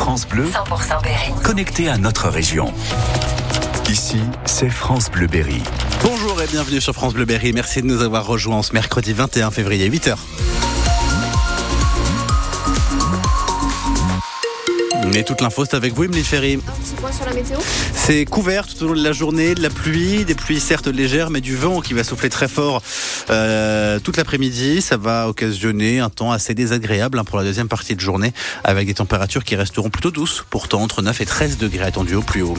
France Bleu, 100% Berry. connecté à notre région. Ici, c'est France Bleu Berry. Bonjour et bienvenue sur France Bleu Berry. Merci de nous avoir rejoints ce mercredi 21 février 8h. Et toute l'info, c'est avec vous, Ferry. Un petit point sur la météo. C'est couvert tout au long de la journée, de la pluie, des pluies certes légères, mais du vent qui va souffler très fort euh, toute l'après-midi. Ça va occasionner un temps assez désagréable hein, pour la deuxième partie de journée, avec des températures qui resteront plutôt douces, pourtant entre 9 et 13 degrés attendus au plus haut.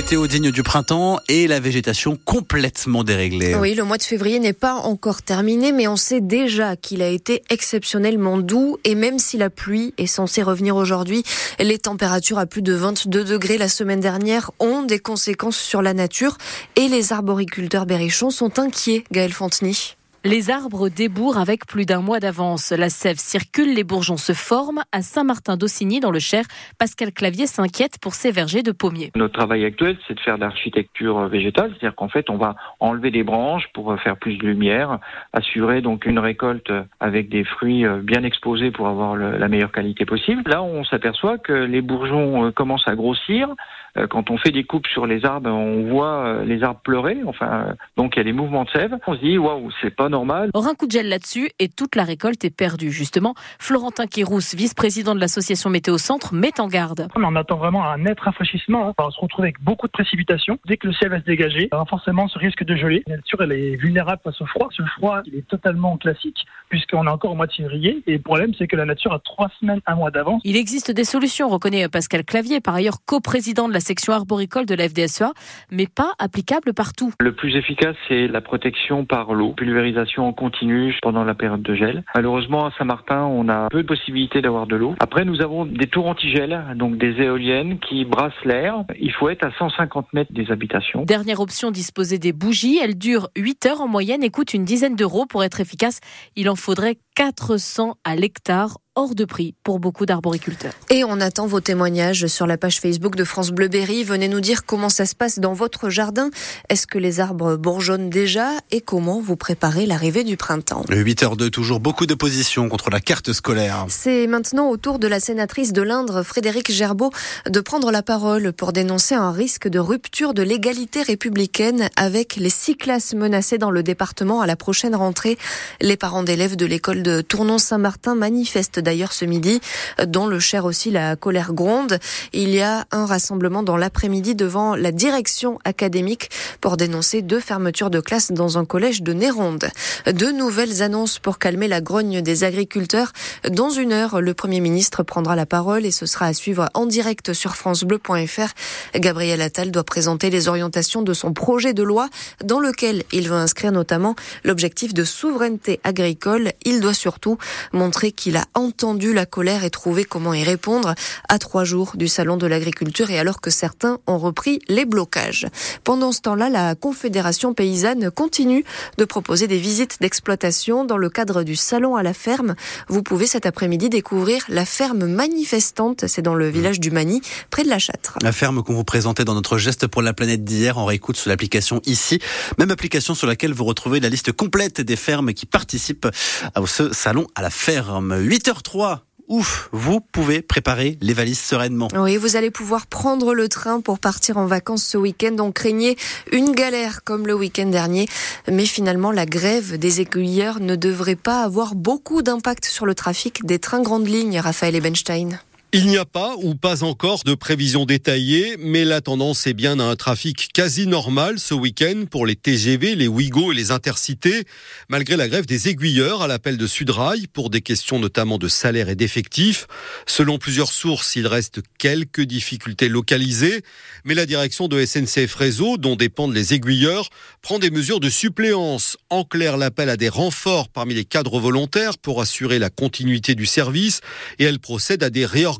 Météo digne du printemps et la végétation complètement déréglée. Oui, le mois de février n'est pas encore terminé, mais on sait déjà qu'il a été exceptionnellement doux. Et même si la pluie est censée revenir aujourd'hui, les températures à plus de 22 degrés la semaine dernière ont des conséquences sur la nature. Et les arboriculteurs berrichons sont inquiets, Gaël Fontenay. Les arbres débourrent avec plus d'un mois d'avance. La sève circule, les bourgeons se forment. À Saint-Martin-d'Aussigny, dans le Cher, Pascal Clavier s'inquiète pour ses vergers de pommiers. Notre travail actuel, c'est de faire de l'architecture végétale, c'est-à-dire qu'en fait, on va enlever des branches pour faire plus de lumière, assurer donc une récolte avec des fruits bien exposés pour avoir la meilleure qualité possible. Là, on s'aperçoit que les bourgeons euh, commencent à grossir. Euh, Quand on fait des coupes sur les arbres, on voit euh, les arbres pleurer. Enfin, euh, donc il y a des mouvements de sève. On se dit waouh, c'est pas normal. Or, un coup de gel là-dessus et toute la récolte est perdue. Justement, Florentin Kérousse, vice-président de l'association Météo Centre, met en garde. On attend vraiment un net rafraîchissement. hein. On va se retrouver avec beaucoup de précipitations. Dès que le ciel va se dégager, aura forcément ce risque de geler. La nature, elle est vulnérable face au froid. Ce froid, il est totalement classique puisqu'on est encore au mois de février. Et le problème, c'est que la nature a trois semaines, un mois d'avance. Il existe des solutions, reconnaît Pascal Clavier, par ailleurs coprésident de la section arboricole de la FDSEA, mais pas applicable partout. Le plus efficace, c'est la protection par l'eau, pulvérisation en continu pendant la période de gel. Malheureusement, à Saint-Martin, on a peu de possibilités d'avoir de l'eau. Après, nous avons des tours antigel, donc des éoliennes qui brassent l'air. Il faut être à 150 mètres des habitations. Dernière option, disposer des bougies. Elles durent 8 heures en moyenne et coûtent une dizaine d'euros. Pour être efficace, il en faudrait 400 à l'hectare, hors de prix pour beaucoup d'arboriculteurs. Et on attend vos témoignages sur la page Facebook de France Bleu Berry. Venez nous dire comment ça se passe dans votre jardin. Est-ce que les arbres bourgeonnent déjà et comment vous préparez l'arrivée du printemps? 8h02, toujours beaucoup d'opposition contre la carte scolaire. C'est maintenant au tour de la sénatrice de l'Indre, Frédéric Gerbeau, de prendre la parole pour dénoncer un risque de rupture de l'égalité républicaine avec les six classes menacées dans le département à la prochaine rentrée. Les parents d'élèves de l'école de Tournon-Saint-Martin manifestent d'ailleurs ce midi, dont le Cher aussi la colère gronde. Il y a un rassemblement dans l'après-midi devant la direction académique pour dénoncer deux fermetures de classes dans un collège de Néronde. Deux nouvelles annonces pour calmer la grogne des agriculteurs. Dans une heure, le Premier ministre prendra la parole et ce sera à suivre en direct sur francebleu.fr. Gabriel Attal doit présenter les orientations de son projet de loi dans lequel il veut inscrire notamment l'objectif de souveraineté agricole. Il doit surtout montrer qu'il a entendu la colère et trouver comment y répondre à trois jours du salon de l'agriculture et alors que certains ont repris les blocages. Pendant ce temps-là, la Confédération paysanne continue de proposer des visites d'exploitation dans le cadre du salon à la ferme. Vous pouvez cet après-midi découvrir la ferme manifestante. C'est dans le village du Mani, près de la Châtre. La ferme qu'on vous présentait dans notre geste pour la planète d'hier, en réécoute sur l'application ici. Même application sur laquelle vous retrouvez la liste complète des fermes qui participent à ce salon à la ferme. 8h03. Ouf, vous pouvez préparer les valises sereinement. Oui, vous allez pouvoir prendre le train pour partir en vacances ce week-end. On craignait une galère comme le week-end dernier. Mais finalement, la grève des aiguilleurs ne devrait pas avoir beaucoup d'impact sur le trafic des trains grandes lignes, Raphaël Ebenstein. Il n'y a pas ou pas encore de prévision détaillée, mais la tendance est bien à un trafic quasi normal ce week-end pour les TGV, les Ouigo et les intercités, malgré la grève des aiguilleurs à l'appel de Sudrail pour des questions notamment de salaire et d'effectifs. Selon plusieurs sources, il reste quelques difficultés localisées, mais la direction de SNCF Réseau, dont dépendent les aiguilleurs, prend des mesures de suppléance. En clair, l'appel à des renforts parmi les cadres volontaires pour assurer la continuité du service et elle procède à des réorganisations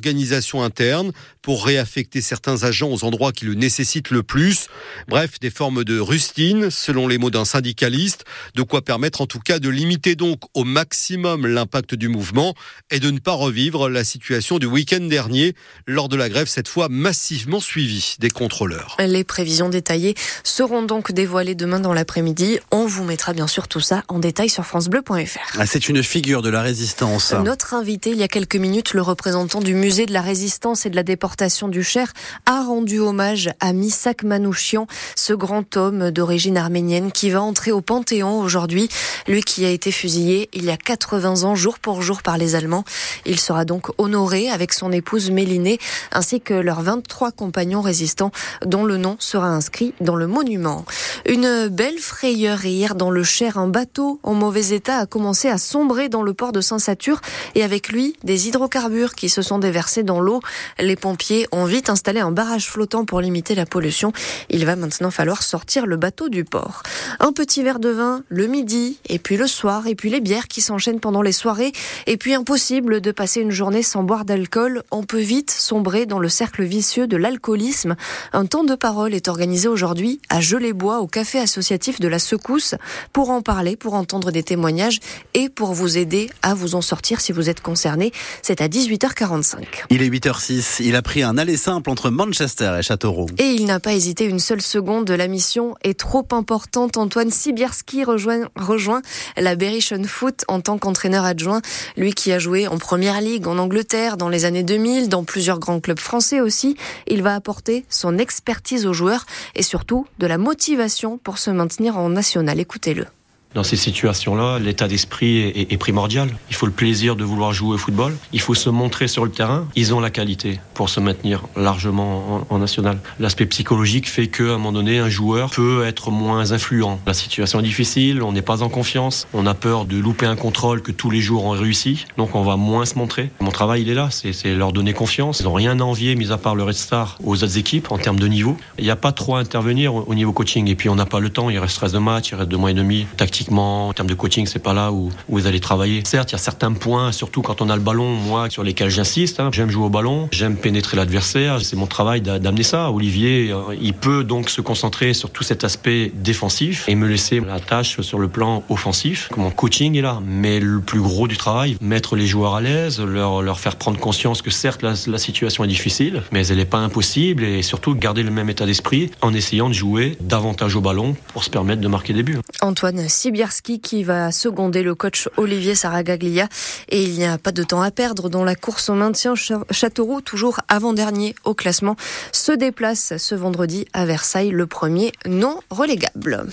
internes pour réaffecter certains agents aux endroits qui le nécessitent le plus. Bref, des formes de rustine, selon les mots d'un syndicaliste, de quoi permettre en tout cas de limiter donc au maximum l'impact du mouvement et de ne pas revivre la situation du week-end dernier lors de la grève cette fois massivement suivie des contrôleurs. Les prévisions détaillées seront donc dévoilées demain dans l'après-midi. On vous mettra bien sûr tout ça en détail sur francebleu.fr. Ah, c'est une figure de la résistance. Notre invité il y a quelques minutes, le représentant du musée de la résistance et de la déportation du Cher, a rendu hommage à Misak Manouchian, ce grand homme d'origine arménienne qui va entrer au Panthéon aujourd'hui. Lui qui a été fusillé il y a 80 ans jour pour jour par les Allemands. Il sera donc honoré avec son épouse Mélinée ainsi que leurs 23 compagnons résistants dont le nom sera inscrit dans le monument. Une belle frayeur hier dans le Cher. Un bateau en mauvais état a commencé à sombrer dans le port de Saint-Satur et avec lui des hydrocarbures qui se sont déversés dans l'eau. Les pompiers ont vite installé un barrage flottant pour limiter la pollution. Il va maintenant falloir sortir le bateau du port. Un petit verre de vin le midi et puis le soir et puis les bières qui s'enchaînent pendant les soirées et puis impossible de passer une journée sans boire d'alcool. On peut vite sombrer dans le cercle vicieux de l'alcoolisme. Un temps de parole est organisé aujourd'hui à Gelée-Bois au café associatif de la Secousse pour en parler, pour entendre des témoignages et pour vous aider à vous en sortir si vous êtes concerné. C'est à 18h45. Il est 8h06. Il a pris un aller simple entre Manchester et Châteauroux. Et il n'a pas hésité une seule seconde. La mission est trop importante. Antoine Sibierski rejoint, la Berrichon Foot en tant qu'entraîneur adjoint. Lui qui a joué en première ligue en Angleterre dans les années 2000, dans plusieurs grands clubs français aussi. Il va apporter son expertise aux joueurs et surtout de la motivation pour se maintenir en national. Écoutez-le. Dans ces situations-là, l'état d'esprit est, primordial. Il faut le plaisir de vouloir jouer au football. Il faut se montrer sur le terrain. Ils ont la qualité pour se maintenir largement en, national. L'aspect psychologique fait qu'à un moment donné, un joueur peut être moins influent. La situation est difficile, on n'est pas en confiance, on a peur de louper un contrôle que tous les jours on réussit, donc on va moins se montrer. Mon travail, il est là, c'est leur donner confiance. Ils n'ont rien à envier, mis à part le Red Star, aux autres équipes en termes de niveau. Il n'y a pas trop à intervenir au niveau coaching. Et puis on n'a pas le temps, il reste 13 de match, il reste deux mois et demi. Tactique en termes de coaching, c'est pas là où, où, vous allez travailler. Certes, il y a certains points, surtout quand on a le ballon, moi, sur lesquels j'insiste. Hein. J'aime jouer au ballon, j'aime pénétrer l'adversaire. C'est mon travail d'amener ça. Olivier, euh, il peut donc se concentrer sur tout cet aspect défensif et me laisser la tâche sur le plan offensif. Mon coaching est là, mais le plus gros du travail, mettre les joueurs à l'aise, leur, faire prendre conscience que certes la, situation est difficile, mais elle n'est pas impossible et surtout garder le même état d'esprit en essayant de jouer davantage au ballon pour se permettre de marquer des buts. Antoine Sibierski qui va seconder le coach Olivier Saragaglia. Et il n'y a pas de temps à perdre dans la course au maintien. Châteauroux, toujours avant-dernier au classement, se déplace ce vendredi à Versailles, le premier non relégable.